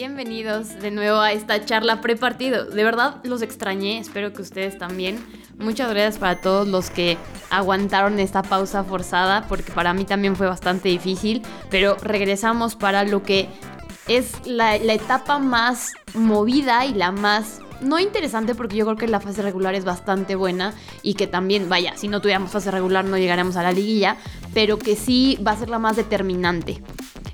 Bienvenidos de nuevo a esta charla pre-partido. De verdad los extrañé, espero que ustedes también. Muchas gracias para todos los que aguantaron esta pausa forzada, porque para mí también fue bastante difícil, pero regresamos para lo que es la, etapa más movida y la más no interesante porque yo creo que la fase regular es bastante buena y que también, vaya, si no tuviéramos fase regular no llegaremos a la liguilla, pero que sí va a ser la más determinante.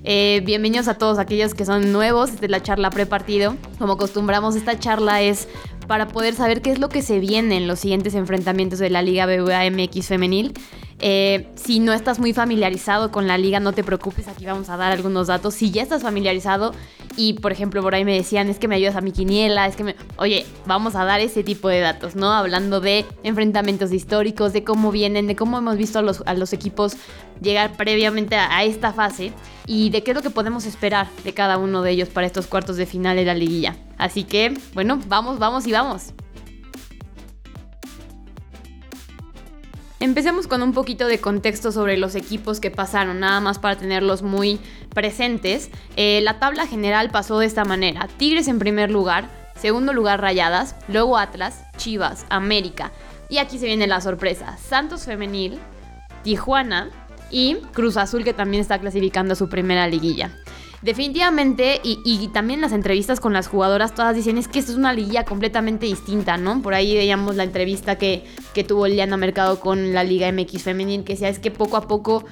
Eh, bienvenidos a todos aquellos que son nuevos de la charla prepartido. Como acostumbramos, esta charla es para poder saber qué es lo que se viene en los siguientes enfrentamientos de la Liga BBA MX femenil. Eh, si no estás muy familiarizado con la liga, no te preocupes, aquí vamos a dar algunos datos. Si ya estás familiarizado y, por ejemplo, por ahí me decían, es que me ayudas a mi quiniela, es que me... Oye, vamos a dar ese tipo de datos, ¿no? Hablando de enfrentamientos históricos, de cómo vienen, de cómo hemos visto a los, a los equipos llegar previamente a esta fase y de qué es lo que podemos esperar de cada uno de ellos para estos cuartos de final de la liguilla. Así que, bueno, vamos, vamos y vamos. Empecemos con un poquito de contexto sobre los equipos que pasaron, nada más para tenerlos muy presentes. Eh, la tabla general pasó de esta manera. Tigres en primer lugar, segundo lugar Rayadas, luego Atlas, Chivas, América. Y aquí se viene la sorpresa. Santos Femenil, Tijuana, y Cruz Azul que también está clasificando a su primera liguilla. Definitivamente, y, también las entrevistas con las jugadoras, todas dicen es que esto es una liguilla completamente distinta, ¿no? Por ahí veíamos la entrevista que, que tuvo Liana Mercado con la Liga MX Femenil, que decía es que poco a poco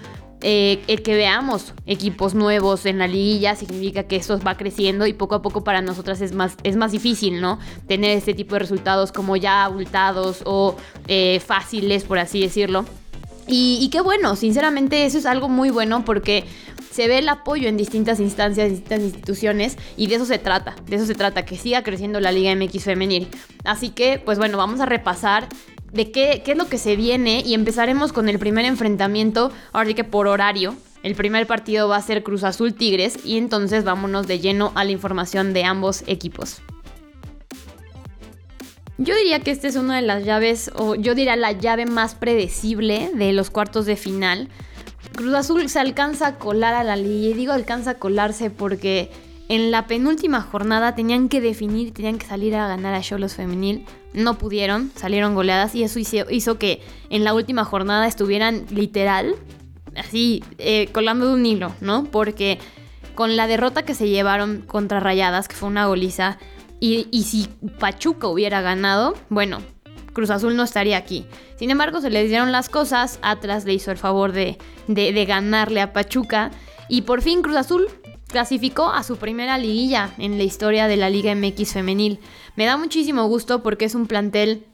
eh, el que veamos equipos nuevos en la liguilla significa que esto va creciendo y poco a poco para nosotras es más, es más difícil, ¿no? Tener este tipo de resultados como ya abultados o eh, fáciles, por así decirlo. Y, qué bueno, sinceramente eso es algo muy bueno porque se ve el apoyo en distintas instancias, distintas instituciones y de eso se trata, de eso se trata, que siga creciendo la Liga MX femenil. Así que, pues bueno, vamos a repasar de qué, qué es lo que se viene y empezaremos con el primer enfrentamiento, ahora sí que por horario. El primer partido va a ser Cruz Azul Tigres y entonces vámonos de lleno a la información de ambos equipos. Yo diría que esta es una de las llaves, o yo diría la llave más predecible de los cuartos de final. Cruz Azul se alcanza a colar a la liga, y digo alcanza a colarse porque en la penúltima jornada tenían que definir, tenían que salir a ganar a Cholos Femenil. No pudieron, salieron goleadas y eso hizo, que en la última jornada estuvieran literal, así, eh, colando de un hilo, ¿no? Porque con la derrota que se llevaron contra Rayadas, que fue una goliza, y, si Pachuca hubiera ganado, bueno, Cruz Azul no estaría aquí. Sin embargo, se le dieron las cosas, Atlas le hizo el favor de, de, ganarle a Pachuca y por fin Cruz Azul clasificó a su primera liguilla en la historia de la Liga MX femenil. Me da muchísimo gusto porque es un plantel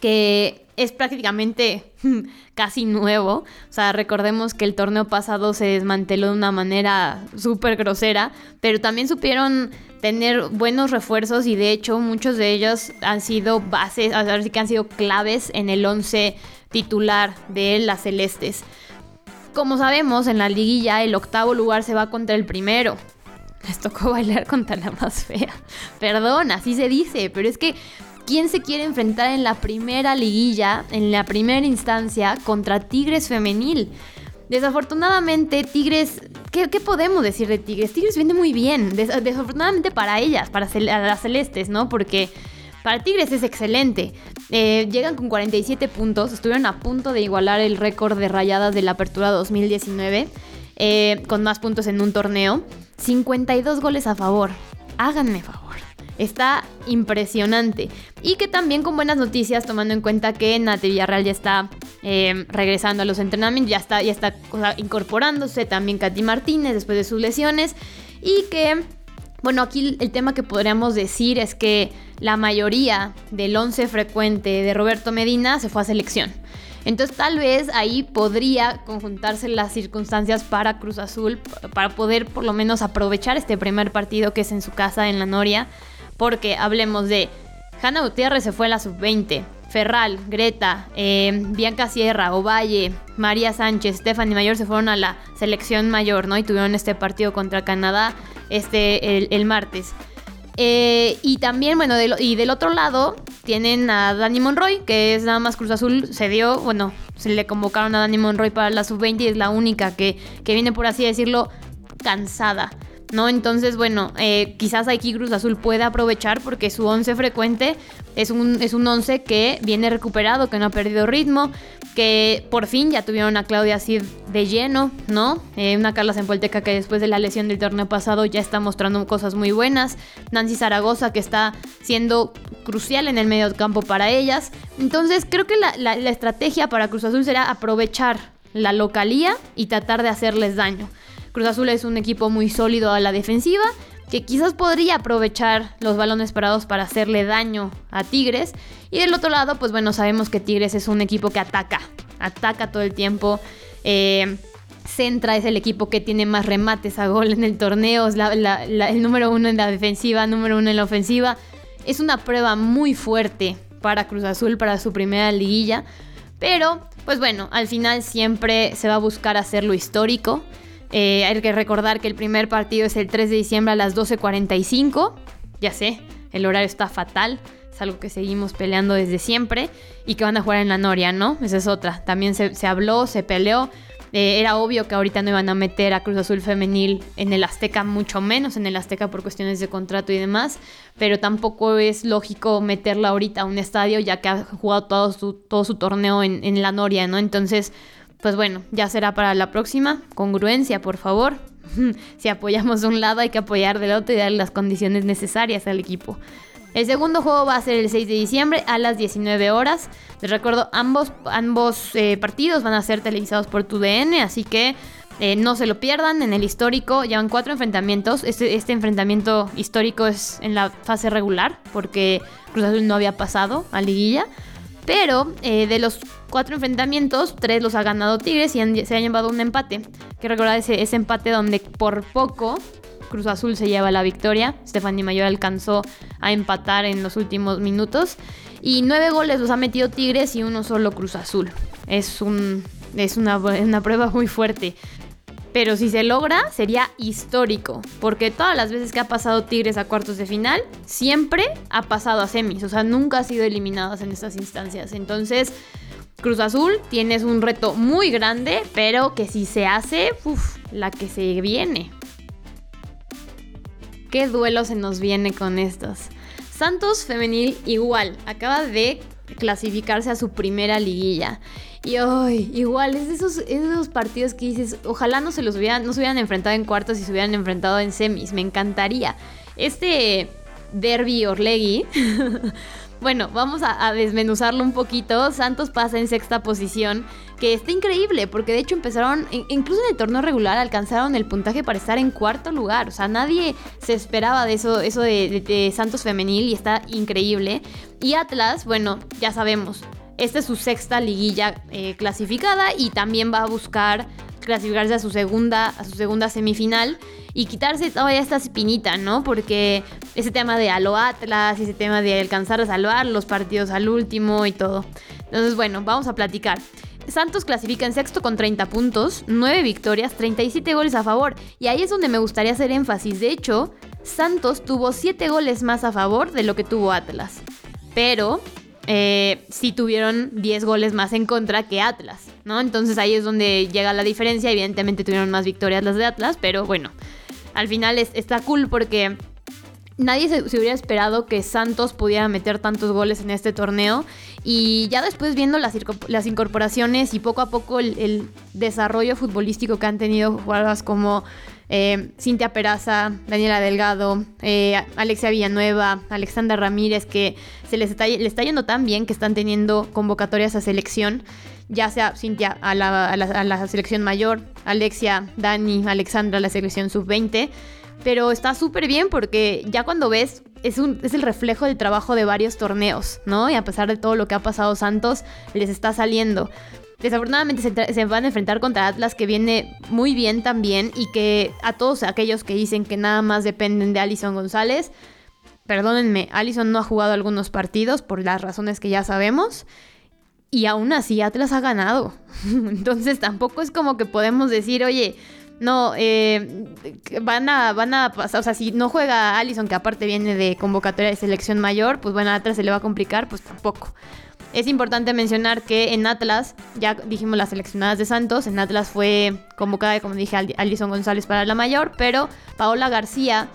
que es prácticamente casi nuevo. O sea, recordemos que el torneo pasado se desmanteló de una manera súper grosera, pero también supieron tener buenos refuerzos y de hecho muchos de ellos han sido bases, así que han sido claves en el 11 titular de las Celestes. Como sabemos, en la liguilla el octavo lugar se va contra el primero. Les tocó bailar contra la más fea. Perdón, así se dice, pero es que ¿Quién se quiere enfrentar en la primera liguilla, en la primera instancia, contra Tigres femenil? Desafortunadamente, Tigres, ¿qué, podemos decir de Tigres? Tigres viene muy bien, desafortunadamente para ellas, para las celestes, ¿no? Porque para Tigres es excelente. Eh, llegan con 47 puntos, estuvieron a punto de igualar el récord de rayadas de la Apertura 2019, eh, con más puntos en un torneo. 52 goles a favor. Háganme favor. Está impresionante. Y que también con buenas noticias, tomando en cuenta que Nate Villarreal ya está eh, regresando a los entrenamientos, ya está, ya está incorporándose también Katy Martínez después de sus lesiones. Y que, bueno, aquí el tema que podríamos decir es que la mayoría del 11 frecuente de Roberto Medina se fue a selección. Entonces tal vez ahí podría conjuntarse las circunstancias para Cruz Azul para poder por lo menos aprovechar este primer partido que es en su casa en la Noria porque hablemos de Hanna Gutiérrez se fue a la sub-20, Ferral, Greta, eh, Bianca Sierra, Ovalle, María Sánchez, Stephanie Mayor se fueron a la selección mayor, ¿no? Y tuvieron este partido contra Canadá este, el, martes. Eh, y también, bueno, y del otro lado tienen a Dani Monroy, que es nada más Cruz Azul, se dio, bueno, se le convocaron a Dani Monroy para la sub-20 y es la única que, que viene, por así decirlo, cansada ¿no? Entonces, bueno, eh, quizás aquí Cruz Azul puede aprovechar porque su 11 frecuente es un, es un 11 que viene recuperado, que no ha perdido ritmo, que por fin ya tuvieron a Claudia así de lleno, ¿no? Eh, una Carla Zempolteca que después de la lesión del torneo pasado ya está mostrando cosas muy buenas, Nancy Zaragoza que está siendo crucial en el medio campo para ellas. Entonces, creo que la, la estrategia para Cruz Azul será aprovechar la localía y tratar de hacerles daño. Cruz Azul es un equipo muy sólido a la defensiva, que quizás podría aprovechar los balones parados para hacerle daño a Tigres. Y del otro lado, pues bueno, sabemos que Tigres es un equipo que ataca, ataca todo el tiempo. Eh, Centra es el equipo que tiene más remates a gol en el torneo, es el número uno en la defensiva, número uno en la ofensiva. Es una prueba muy fuerte para Cruz Azul, para su primera liguilla. Pero, pues bueno, al final siempre se va a buscar hacerlo histórico. Eh, hay que recordar que el primer partido es el 3 de diciembre a las 12.45. Ya sé, el horario está fatal. Es algo que seguimos peleando desde siempre. Y que van a jugar en la Noria, ¿no? Esa es otra. También se, habló, se peleó. Eh, era obvio que ahorita no iban a meter a Cruz Azul Femenil en el Azteca, mucho menos en el Azteca por cuestiones de contrato y demás, pero tampoco es lógico meterla ahorita a un estadio ya que ha jugado todo su, todo su torneo en, en la Noria, ¿no? Entonces pues bueno, ya será para la próxima. Congruencia, por favor. si apoyamos de un lado, hay que apoyar del otro y darle las condiciones necesarias al equipo. El segundo juego va a ser el 6 de diciembre a las 19 horas. Les recuerdo, ambos, ambos eh, partidos van a ser televisados por TUDN, así que eh, no se lo pierdan. En el histórico llevan cuatro enfrentamientos. Este, este enfrentamiento histórico es en la fase regular, porque Cruz Azul no había pasado a liguilla. Pero eh, de los cuatro enfrentamientos, tres los ha ganado Tigres y se han llevado un empate. Que recordar ese, empate donde por poco Cruz Azul se lleva la victoria. Stephanie Mayor alcanzó a empatar en los últimos minutos. Y nueve goles los ha metido Tigres y uno solo Cruz Azul. Es, un, es una prueba muy fuerte. Pero si se logra, sería histórico, porque todas las veces que ha pasado Tigres a cuartos de final, siempre ha pasado a semis, o sea, nunca ha sido eliminadas en estas instancias. Entonces, Cruz Azul, tienes un reto muy grande, pero que si se hace, uff, la que se viene. ¿Qué duelo se nos viene con estos? Santos Femenil igual, acaba de clasificarse a su primera liguilla. Y hoy, igual, es de esos, esos partidos que dices, ojalá no se los hubieran, no se hubieran enfrentado en cuartos y se hubieran enfrentado en semis. Me encantaría. Este Derby Orlegui. bueno, vamos a, desmenuzarlo un poquito. Santos pasa en sexta posición, que está increíble, porque de hecho empezaron, incluso en el torneo regular, alcanzaron el puntaje para estar en cuarto lugar. O sea, nadie se esperaba de eso, eso de Santos femenil y está increíble. Y Atlas, bueno, ya sabemos, esta es su sexta liguilla eh, clasificada y también va a buscar clasificarse a su segunda, a su segunda semifinal y quitarse toda esta espinita, ¿no? Porque ese tema de Alo Atlas, ese tema de alcanzar a salvar los partidos al último y todo. Entonces, bueno, vamos a platicar. Santos clasifica en sexto con 30 puntos, 9 victorias, 37 goles a favor. Y ahí es donde me gustaría hacer énfasis. De hecho, Santos tuvo 7 goles más a favor de lo que tuvo Atlas. Pero eh, sí tuvieron 10 goles más en contra que Atlas, ¿no? Entonces ahí es donde llega la diferencia. Evidentemente tuvieron más victorias las de Atlas, pero bueno, al final está cool porque nadie se, hubiera esperado que Santos pudiera meter tantos goles en este torneo. Y ya después viendo las, incorporaciones y poco a poco el, desarrollo futbolístico que han tenido jugadoras como eh, Cintia Peraza, Daniela Delgado, eh, Alexia Villanueva, Alexandra Ramírez, que se les está, yendo tan bien que están teniendo convocatorias a selección, ya sea Cintia a la, a la selección mayor, Alexia, Dani, Alexandra a la selección sub-20 pero está súper bien porque ya cuando ves es, un, es el reflejo del trabajo de varios torneos, ¿no? Y a pesar de todo lo que ha pasado Santos, les está saliendo. Desafortunadamente se, van a enfrentar contra Atlas que viene muy bien también y que a todos aquellos que dicen que nada más dependen de Alison González, perdónenme, Alison no ha jugado algunos partidos por las razones que ya sabemos y aún así Atlas ha ganado. Entonces tampoco es como que podemos decir, oye, no, eh, van a, van a pasar, o sea, si no juega Allison, que aparte viene de convocatoria de selección mayor, pues bueno, Atlas se le va a complicar, pues tampoco. Es importante mencionar que en Atlas, ya dijimos las seleccionadas de Santos, en Atlas fue convocada, como dije, Alison González para la mayor, pero Paola García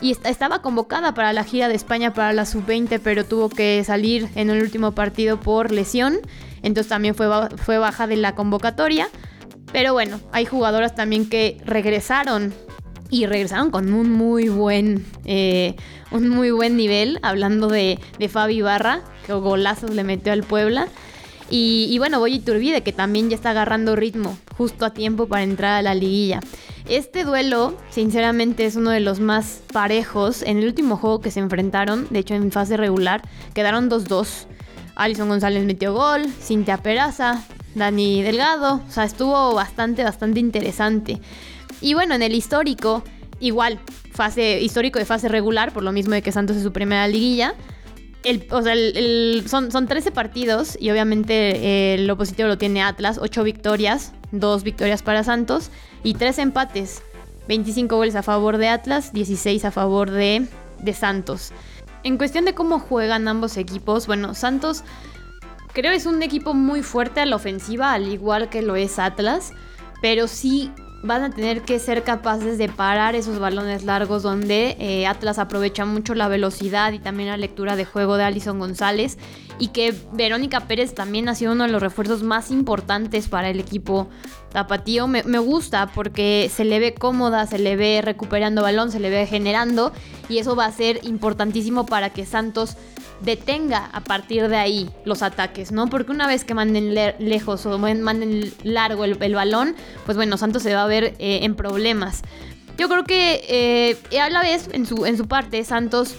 y estaba convocada para la gira de España para la sub-20, pero tuvo que salir en el último partido por lesión, entonces también fue, fue baja de la convocatoria. Pero bueno, hay jugadoras también que regresaron y regresaron con un muy buen, eh, un muy buen nivel, hablando de, de Fabi Barra, que golazos le metió al Puebla. Y, y bueno, Boy Turbide, que también ya está agarrando ritmo justo a tiempo para entrar a la liguilla. Este duelo, sinceramente, es uno de los más parejos. En el último juego que se enfrentaron, de hecho en fase regular, quedaron 2-2. Alison González metió gol, Cintia Peraza, Dani Delgado. O sea, estuvo bastante, bastante interesante. Y bueno, en el histórico, igual, fase histórico de fase regular, por lo mismo de que Santos es su primera liguilla. El, son, son 13 partidos y obviamente eh, el positivo lo tiene Atlas, 8 victorias, 2 victorias para Santos y 3 empates, 25 goles a favor de Atlas, 16 a favor de, de Santos. En cuestión de cómo juegan ambos equipos, bueno, Santos creo es un equipo muy fuerte a la ofensiva, al igual que lo es Atlas, pero sí van a tener que ser capaces de parar esos balones largos donde eh, Atlas aprovecha mucho la velocidad y también la lectura de juego de Alison González y que Verónica Pérez también ha sido uno de los refuerzos más importantes para el equipo tapatío. Me, me gusta porque se le ve cómoda, se le ve recuperando balón, se le ve generando y eso va a ser importantísimo para que Santos detenga a partir de ahí los ataques, ¿no? Porque una vez que manden lejos o manden largo el, balón, pues bueno, Santos se va a ver eh, en problemas. Yo creo que eh, a la vez, en su, parte, Santos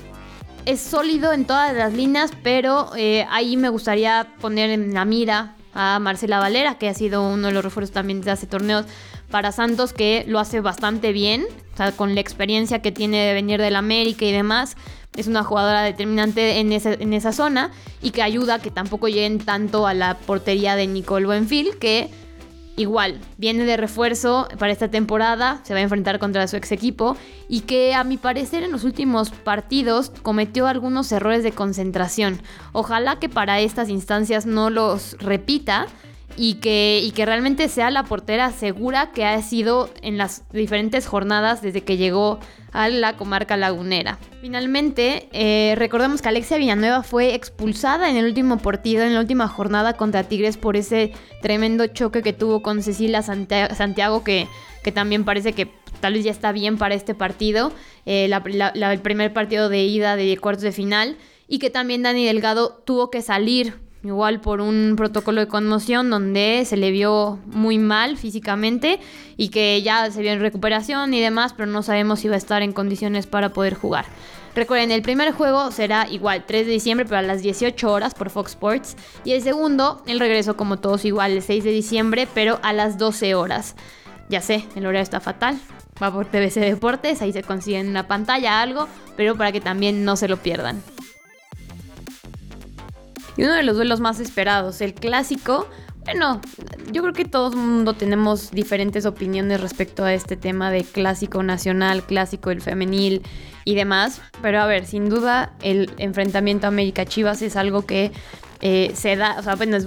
es sólido en todas las líneas, pero eh, ahí me gustaría poner en la mira a Marcela Valera, que ha sido uno de los refuerzos también de hace torneos para Santos, que lo hace bastante bien, o sea, con la experiencia que tiene de venir del América y demás es una jugadora determinante en esa, en esa zona y que ayuda a que tampoco lleguen tanto a la portería de Nicole Buenfil, que igual viene de refuerzo para esta temporada, se va a enfrentar contra su ex equipo y que a mi parecer en los últimos partidos cometió algunos errores de concentración. Ojalá que para estas instancias no los repita y que, y que realmente sea la portera segura que ha sido en las diferentes jornadas desde que llegó a la comarca lagunera. Finalmente, eh, recordemos que Alexia Villanueva fue expulsada en el último partido, en la última jornada contra Tigres por ese tremendo choque que tuvo con Cecilia Santiago, que, que también parece que tal vez ya está bien para este partido, eh, el primer partido de ida de cuartos de final, y que también Dani Delgado tuvo que salir igual por un protocolo de conmoción donde se le vio muy mal físicamente y que ya se vio en recuperación y demás, pero no sabemos si va a estar en condiciones para poder jugar. Recuerden, el primer juego será igual 3 de diciembre, pero a las 18 horas por Fox Sports. Y el segundo, el regreso como todos igual, el 6 de diciembre, pero a las 12 horas. Ya sé, el horario está fatal. Va por TVC Deportes, ahí se consigue en una pantalla algo, pero para que también no se lo pierdan. Y uno de los duelos más esperados, el clásico. Bueno, yo creo que todo el mundo tenemos diferentes opiniones respecto a este tema de clásico nacional, clásico el femenil y demás. Pero a ver, sin duda el enfrentamiento América Chivas es algo que eh, se da, o sea, bueno,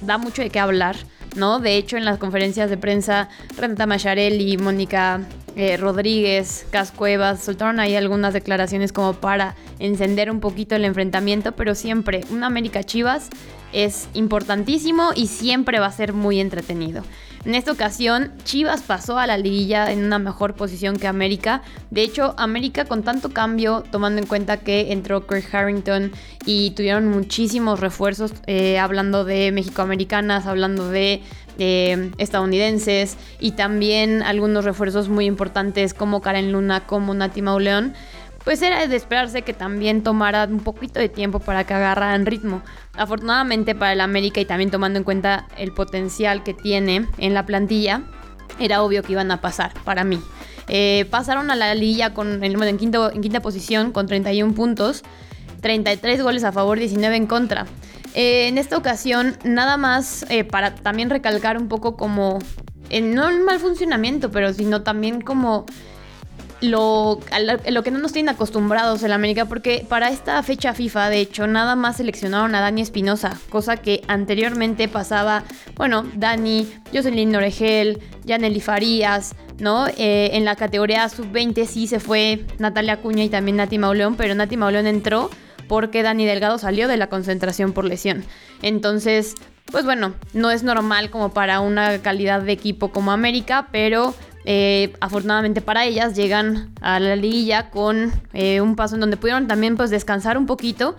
da mucho de qué hablar, ¿no? De hecho, en las conferencias de prensa, Renata Macharelli y Mónica eh, Rodríguez, Cascuevas, soltaron ahí algunas declaraciones como para encender un poquito el enfrentamiento, pero siempre un América Chivas es importantísimo y siempre va a ser muy entretenido. En esta ocasión, Chivas pasó a la liguilla en una mejor posición que América. De hecho, América con tanto cambio, tomando en cuenta que entró Kirk Harrington y tuvieron muchísimos refuerzos, eh, hablando de mexicoamericanas, hablando de estadounidenses y también algunos refuerzos muy importantes como Karen Luna, como Nati Mauleón pues era de esperarse que también tomara un poquito de tiempo para que agarraran ritmo. Afortunadamente para el América y también tomando en cuenta el potencial que tiene en la plantilla, era obvio que iban a pasar para mí. Eh, pasaron a la liga con, en, en, quinto, en, quinta posición con 31 puntos, 33 goles a favor, 19 en contra. Eh, en esta ocasión, nada más eh, para también recalcar un poco como en, no en mal funcionamiento, pero sino también como lo, lo que no nos tienen acostumbrados en América, porque para esta fecha FIFA, de hecho, nada más seleccionaron a Dani Espinosa, cosa que anteriormente pasaba, bueno, Dani, Jocelyn Noregel, Yaneli Farías, ¿no? Eh, en la categoría sub-20 sí se fue Natalia Cuña y también Nati Mauleón, pero Nati Mauleón entró porque Dani Delgado salió de la concentración por lesión. Entonces, pues bueno, no es normal como para una calidad de equipo como América, pero eh, afortunadamente para ellas llegan a la liguilla con eh, un paso en donde pudieron también pues descansar un poquito.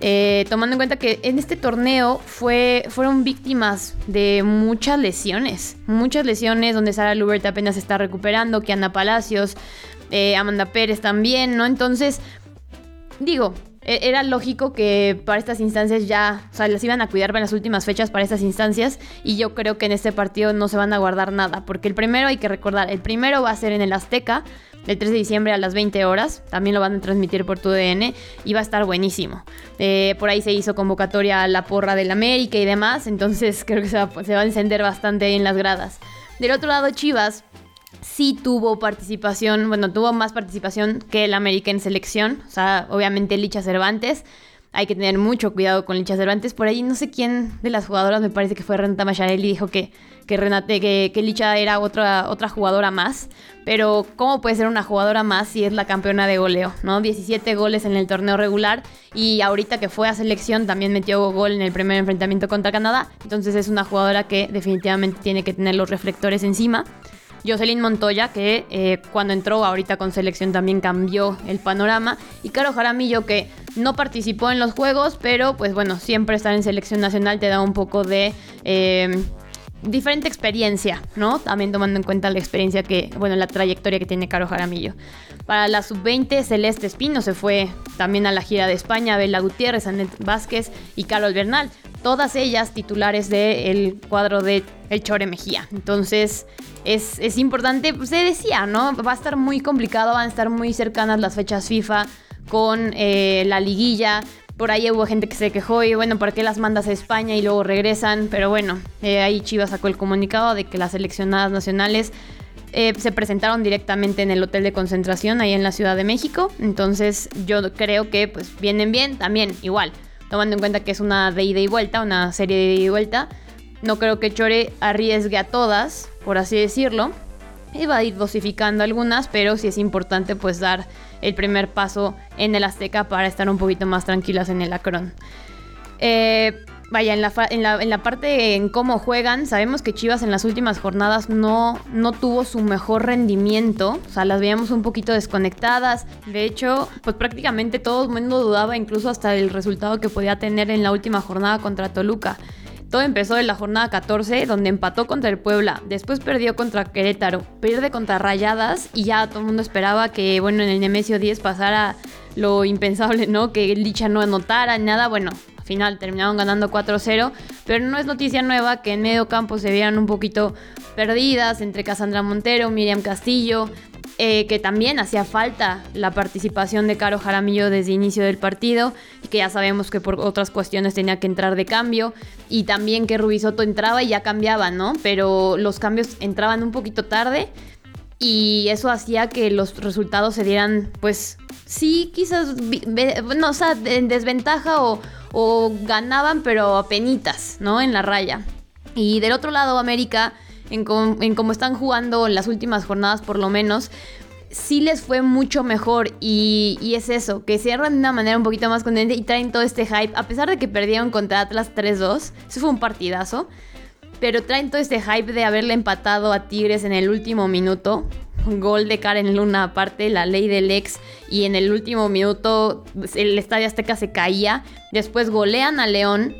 Eh, tomando en cuenta que en este torneo fue, fueron víctimas de muchas lesiones, muchas lesiones donde Sara Lubert apenas está recuperando, que Ana Palacios, Amanda Pérez también, ¿no? Entonces, digo, era lógico que para estas instancias ya, o sea, las iban a cuidar para las últimas fechas para estas instancias y yo creo que en este partido no se van a guardar nada, porque el primero hay que recordar, el primero va a ser en el Azteca, el 3 de diciembre a las 20 horas, también lo van a transmitir por tu DN y va a estar buenísimo. Eh, por ahí se hizo convocatoria a la porra del América y demás, entonces creo que se va a encender bastante en las gradas. Del otro lado, Chivas sí tuvo participación, bueno, tuvo más participación que el América en selección. O sea, obviamente Licha Cervantes. Hay que tener mucho cuidado con Licha Cervantes. Por ahí no sé quién de las jugadoras, me parece que fue Renata Macharelli, dijo que, que, Renate, que, que, Licha era otra, otra jugadora más. Pero ¿cómo puede ser una jugadora más si es la campeona de goleo? ¿no? 17 goles en el torneo regular y ahorita que fue a selección también metió gol en el primer enfrentamiento contra Canadá. Entonces es una jugadora que definitivamente tiene que tener los reflectores encima. Jocelyn Montoya, que eh, cuando entró ahorita con selección también cambió el panorama. Y Caro Jaramillo, que no participó en los juegos, pero pues bueno, siempre estar en selección nacional te da un poco de... Eh, diferente experiencia, ¿no? También tomando en cuenta la experiencia que, bueno, la trayectoria que tiene Caro Jaramillo. Para la sub-20, Celeste Espino se fue también a la gira de España, Bela Gutiérrez, Anet Vázquez y Carol Bernal. Todas ellas titulares del cuadro de El Chore Mejía. Entonces, es, importante, pues se decía, ¿no? Va a estar muy complicado, van a estar muy cercanas las fechas FIFA con eh, la liguilla. Por ahí hubo gente que se quejó y bueno, ¿por qué las mandas a España y luego regresan? Pero bueno, eh, ahí Chivas sacó el comunicado de que las seleccionadas nacionales eh, se presentaron directamente en el hotel de concentración ahí en la Ciudad de México. Entonces yo creo que pues vienen bien también, igual, tomando en cuenta que es una de ida y vuelta, una serie de ida y vuelta. No creo que Chore arriesgue a todas, por así decirlo. Y va a ir dosificando algunas, pero sí es importante pues dar el primer paso en el Azteca para estar un poquito más tranquilas en el Acron. Eh, vaya, en la, en, la, parte en cómo juegan, sabemos que Chivas en las últimas jornadas no, no tuvo su mejor rendimiento, o sea, las veíamos un poquito desconectadas. De hecho, pues prácticamente todo el mundo dudaba incluso hasta el resultado que podía tener en la última jornada contra Toluca. Todo empezó en la jornada 14, donde empató contra el Puebla, después perdió contra Querétaro, pierde contra Rayadas y ya todo el mundo esperaba que, bueno, en el Nemesio 10 pasara lo impensable, ¿no? Que Licha no anotara, nada, bueno, al final terminaron ganando 4-0, pero no es noticia nueva que en medio campo se vieran un poquito perdidas entre Casandra Montero, Miriam Castillo, eh, que también hacía falta la participación de Caro Jaramillo desde inicio del partido, y que ya sabemos que por otras cuestiones tenía que entrar de cambio, y también que Rubisoto entraba y ya cambiaba, ¿no? Pero los cambios entraban un poquito tarde, y eso hacía que los resultados se dieran, pues, sí, quizás, no, o sea, en desventaja o, o ganaban, pero a penitas, ¿no? En la raya. Y del otro lado, América en, cómo están jugando las últimas jornadas por lo menos, sí les fue mucho mejor y, es eso, que cierran de una manera un poquito más contente y traen todo este hype, a pesar de que perdieron contra Atlas 3-2, eso fue un partidazo, pero traen todo este hype de haberle empatado a Tigres en el último minuto, gol de Karen Luna aparte, la ley del ex, y en el último minuto el Estadio Azteca se caía, después golean a León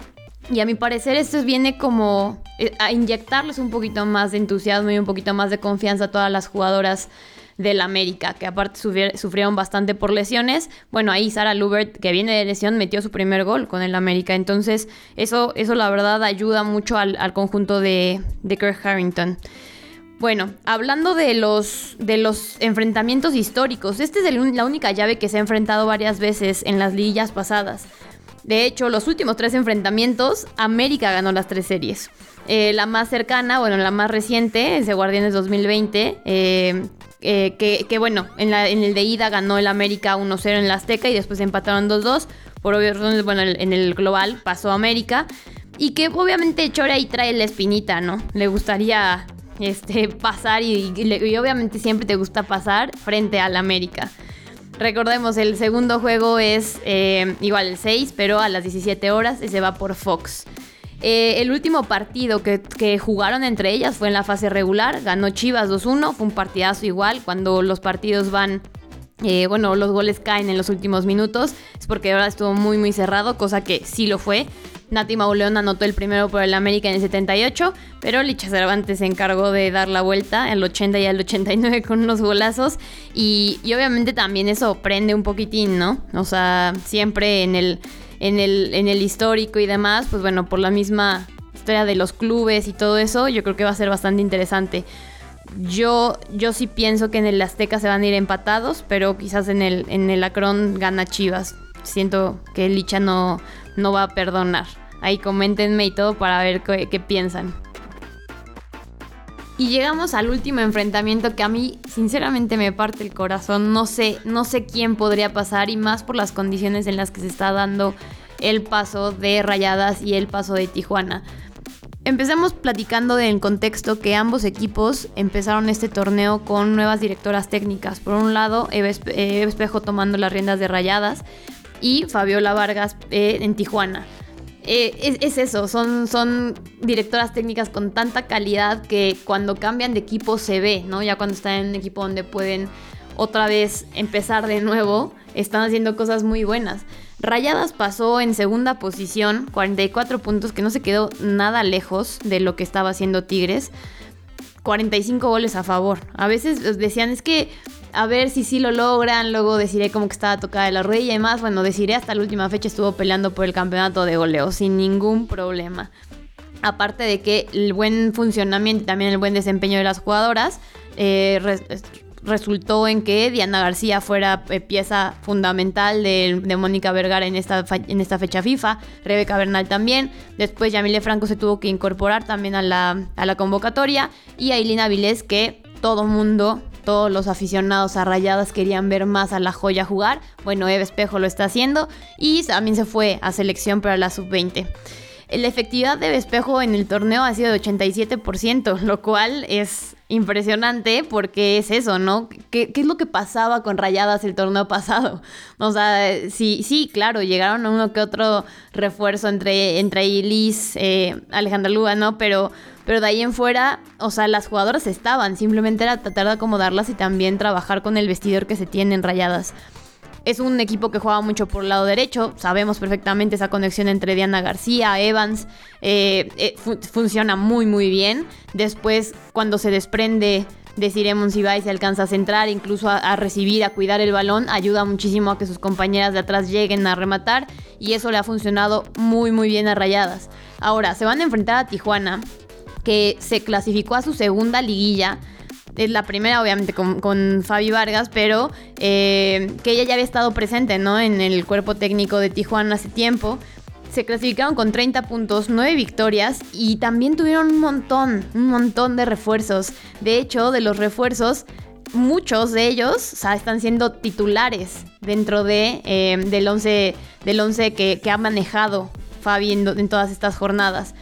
y a mi parecer esto viene como eh, a inyectarles un poquito más de entusiasmo y un poquito más de confianza a todas las jugadoras del América, que aparte sufrieron bastante por lesiones. Bueno, ahí Sara Lubert, que viene de lesión, metió su primer gol con el América. Entonces, eso, eso la verdad ayuda mucho al, conjunto de, de Kirk Harrington. Bueno, hablando de los, de los enfrentamientos históricos, esta es la única llave que se ha enfrentado varias veces en las liguillas pasadas. De hecho, los últimos tres enfrentamientos, América ganó las tres series. Eh, la más cercana, bueno, la más reciente es de Guardianes 2020. Eh, eh, que, bueno, en, en, el de ida ganó el América 1-0 en la Azteca y después empataron 2-2. Por obvias razones, bueno, en el global pasó América. Y que obviamente Chore ahí trae la espinita, ¿no? Le gustaría este, pasar y, y, obviamente siempre te gusta pasar frente al América. Recordemos, el segundo juego es igual el 6, pero a las 17 horas y se va por Fox. Eh, el último partido que, jugaron entre ellas fue en la fase regular, ganó Chivas 2-1, fue un partidazo igual, cuando los partidos van, eh, bueno, los goles caen en los últimos minutos, es porque ahora estuvo muy muy cerrado, cosa que sí lo fue. Nati Mauleón anotó el primero por el América en el 78, pero Licha Cervantes se encargó de dar la vuelta el 80 y el 89 con unos golazos. Y, y obviamente también eso prende un poquitín, ¿no? O sea, siempre en el en el, en el histórico y demás, pues bueno, por la misma historia de los clubes y todo eso, yo creo que va a ser bastante interesante. Yo, yo sí pienso que en el Azteca se van a ir empatados, pero quizás en el, en el Acron gana Chivas. Siento que Licha no, no va a perdonar. Ahí coméntenme y todo para ver qué, piensan. Y llegamos al último enfrentamiento que a mí sinceramente me parte el corazón. No sé, no sé quién podría pasar y más por las condiciones en las que se está dando el paso de Rayadas y el paso de Tijuana. Empecemos platicando del contexto que ambos equipos empezaron este torneo con nuevas directoras técnicas. Por un lado, Eva Espejo tomando las riendas de Rayadas y Fabiola Vargas eh, en Tijuana. Eh, es, eso, son, son directoras técnicas con tanta calidad que cuando cambian de equipo se ve, ¿no? Ya cuando están en un equipo donde pueden otra vez empezar de nuevo, están haciendo cosas muy buenas. Rayadas pasó en segunda posición, 44 puntos, que no se quedó nada lejos de lo que estaba haciendo Tigres. 45 goles a favor. A veces decían, es que a ver si sí lo logran. Luego deciré como que estaba tocada de la rodilla y más. Bueno, deciré hasta la última fecha estuvo peleando por el campeonato de goleo sin ningún problema. Aparte de que el buen funcionamiento y también el buen desempeño de las jugadoras eh, resultó en que Diana García fuera eh, pieza fundamental de, Mónica Vergara en esta, en esta fecha FIFA, Rebeca Bernal también, después Yamile Franco se tuvo que incorporar también a la, a la convocatoria y Ailina Vilés que todo mundo todos los aficionados a Rayadas querían ver más a la joya jugar. Bueno, Eve Espejo lo está haciendo y también se fue a selección para la sub-20. La efectividad de Espejo en el torneo ha sido de 87%, lo cual es impresionante porque es eso, ¿no? ¿Qué, es lo que pasaba con Rayadas el torneo pasado? O sea, sí, sí, claro, llegaron uno que otro refuerzo entre, entre Liz, eh, Alejandra Luga, ¿no? Pero pero de ahí en fuera, o sea, las jugadoras estaban, simplemente era tratar de acomodarlas y también trabajar con el vestidor que se tienen rayadas. Es un equipo que juega mucho por el lado derecho, sabemos perfectamente esa conexión entre Diana García, Evans, eh, eh, funciona muy muy bien. Después, cuando se desprende de Siremon Sibay se alcanza a centrar, incluso a, a, recibir, a cuidar el balón, ayuda muchísimo a que sus compañeras de atrás lleguen a rematar y eso le ha funcionado muy muy bien a Rayadas. Ahora, se van a enfrentar a Tijuana, que se clasificó a su segunda liguilla. Es la primera, obviamente, con, Fabi Vargas, pero eh, que ella ya había estado presente, ¿no? En el cuerpo técnico de Tijuana hace tiempo. Se clasificaron con 30 puntos, 9 victorias y también tuvieron un montón, un montón de refuerzos. De hecho, de los refuerzos, muchos de ellos están siendo titulares dentro de, eh, del 11, del once que, ha manejado Fabi en todas estas jornadas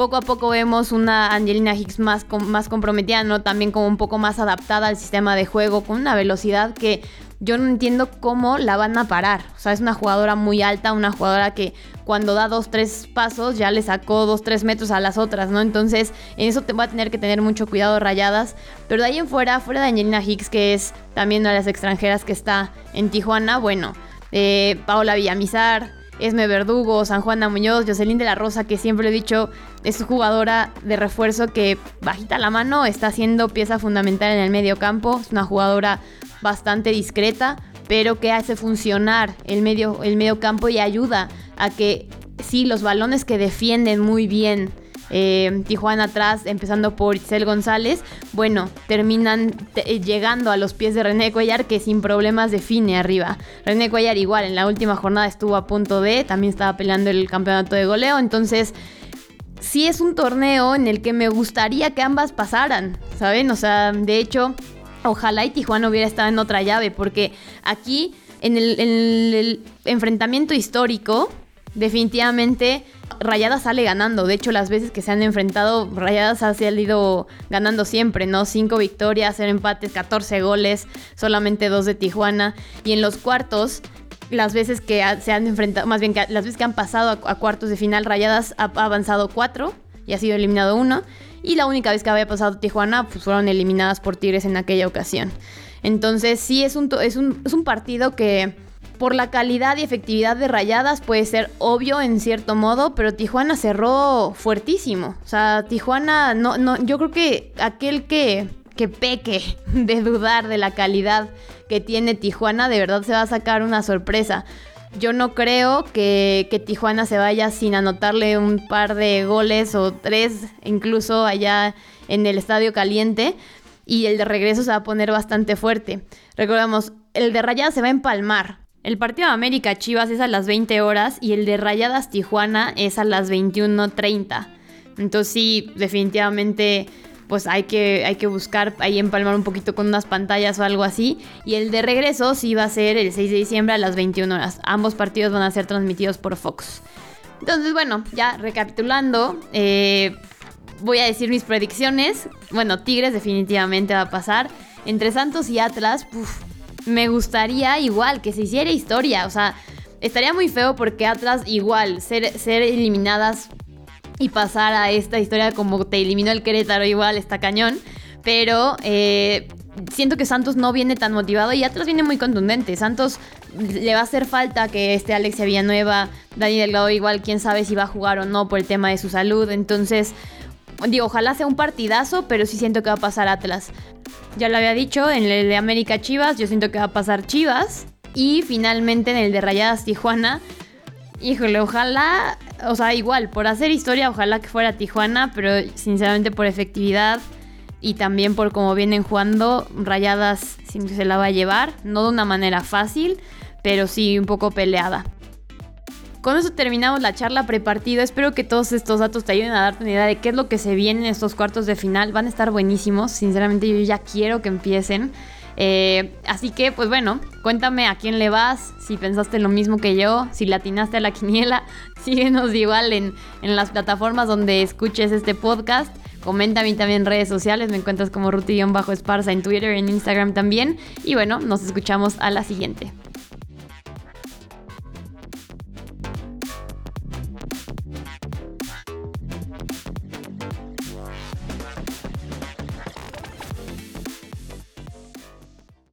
poco a poco vemos una Angelina Hicks más, más comprometida, ¿no? También como un poco más adaptada al sistema de juego, con una velocidad que yo no entiendo cómo la van a parar. O sea, es una jugadora muy alta, una jugadora que cuando da dos, tres pasos ya le sacó dos, tres metros a las otras, ¿no? Entonces, en eso te va a tener que tener mucho cuidado rayadas. Pero de ahí en fuera, fuera de Angelina Hicks, que es también una de las extranjeras que está en Tijuana, bueno, eh, Paola Villamizar, Esme Verdugo, San Juana Muñoz, Jocelyn de la Rosa, que siempre he dicho es jugadora de refuerzo que bajita la mano está siendo pieza fundamental en el medio campo. Es una jugadora bastante discreta, pero que hace funcionar el medio, el medio campo y ayuda a que sí, los balones que defienden muy bien eh, Tijuana atrás, empezando por Itzel González, bueno, terminan eh, llegando a los pies de René Cuellar, que sin problemas define arriba. René Cuellar igual, en la última jornada estuvo a punto de, también estaba peleando el campeonato de goleo, entonces sí es un torneo en el que me gustaría que ambas pasaran, ¿saben? O sea, de hecho, ojalá y Tijuana hubiera estado en otra llave, porque aquí, en el, enfrentamiento histórico, definitivamente Rayadas sale ganando. De hecho, las veces que se han enfrentado, Rayadas ha salido ganando siempre, ¿no? Cinco victorias, cero empates, 14 goles, solamente dos de Tijuana. Y en los cuartos, las veces que se han enfrentado, más bien las veces que han pasado a, cuartos de final, Rayadas ha, avanzado cuatro y ha sido eliminado uno. Y la única vez que había pasado Tijuana, pues fueron eliminadas por Tigres en aquella ocasión. Entonces sí es un, es un, es un partido que por la calidad y efectividad de Rayadas puede ser obvio en cierto modo, pero Tijuana cerró fuertísimo. O sea, Tijuana no, no, yo creo que aquel que que peque de dudar de la calidad que tiene Tijuana, de verdad se va a sacar una sorpresa. Yo no creo que, Tijuana se vaya sin anotarle un par de goles o tres, incluso allá en el Estadio Caliente. Y el de regreso se va a poner bastante fuerte. Recordamos, el de Rayadas se va a empalmar. El partido de América Chivas es a las 20 horas y el de Rayadas Tijuana es a las 21.30. Entonces sí, definitivamente pues hay que, hay que buscar ahí empalmar un poquito con unas pantallas o algo así. Y el de regreso sí va a ser el 6 de diciembre a las 21 horas. Ambos partidos van a ser transmitidos por Fox. Entonces, bueno, ya recapitulando, eh, voy a decir mis predicciones. Bueno, Tigres definitivamente va a pasar. Entre Santos y Atlas, me gustaría igual que se hiciera historia. O sea, estaría muy feo porque Atlas igual, ser, ser eliminadas y pasar a esta historia como te eliminó el Querétaro igual está cañón. Pero eh, siento que Santos no viene tan motivado y Atlas viene muy contundente. Santos le va a hacer falta que esté Alexia Villanueva, Dani Delgado igual, quién sabe si va a jugar o no por el tema de su salud. Entonces, digo, ojalá sea un partidazo, pero sí siento que va a pasar Atlas. Ya lo había dicho, en el de América Chivas, yo siento que va a pasar Chivas. Y finalmente en el de Rayadas Tijuana, híjole, ojalá o sea, igual, por hacer historia, ojalá que fuera Tijuana, pero sinceramente por efectividad y también por cómo vienen jugando, Rayadas se la va a llevar, no de una manera fácil, pero sí un poco peleada. Con eso terminamos la charla prepartida. Espero que todos estos datos te ayuden a darte una idea de qué es lo que se viene en estos cuartos de final. Van a estar buenísimos. Sinceramente, yo ya quiero que empiecen. Eh, así que, pues bueno, cuéntame a quién le vas, si pensaste lo mismo que yo, si latinaste a la quiniela, síguenos igual en, en las plataformas donde escuches este podcast. Coméntame también en redes sociales, me encuentras como Ruti-Esparza en Twitter, en Instagram también. Y bueno, nos escuchamos a la siguiente.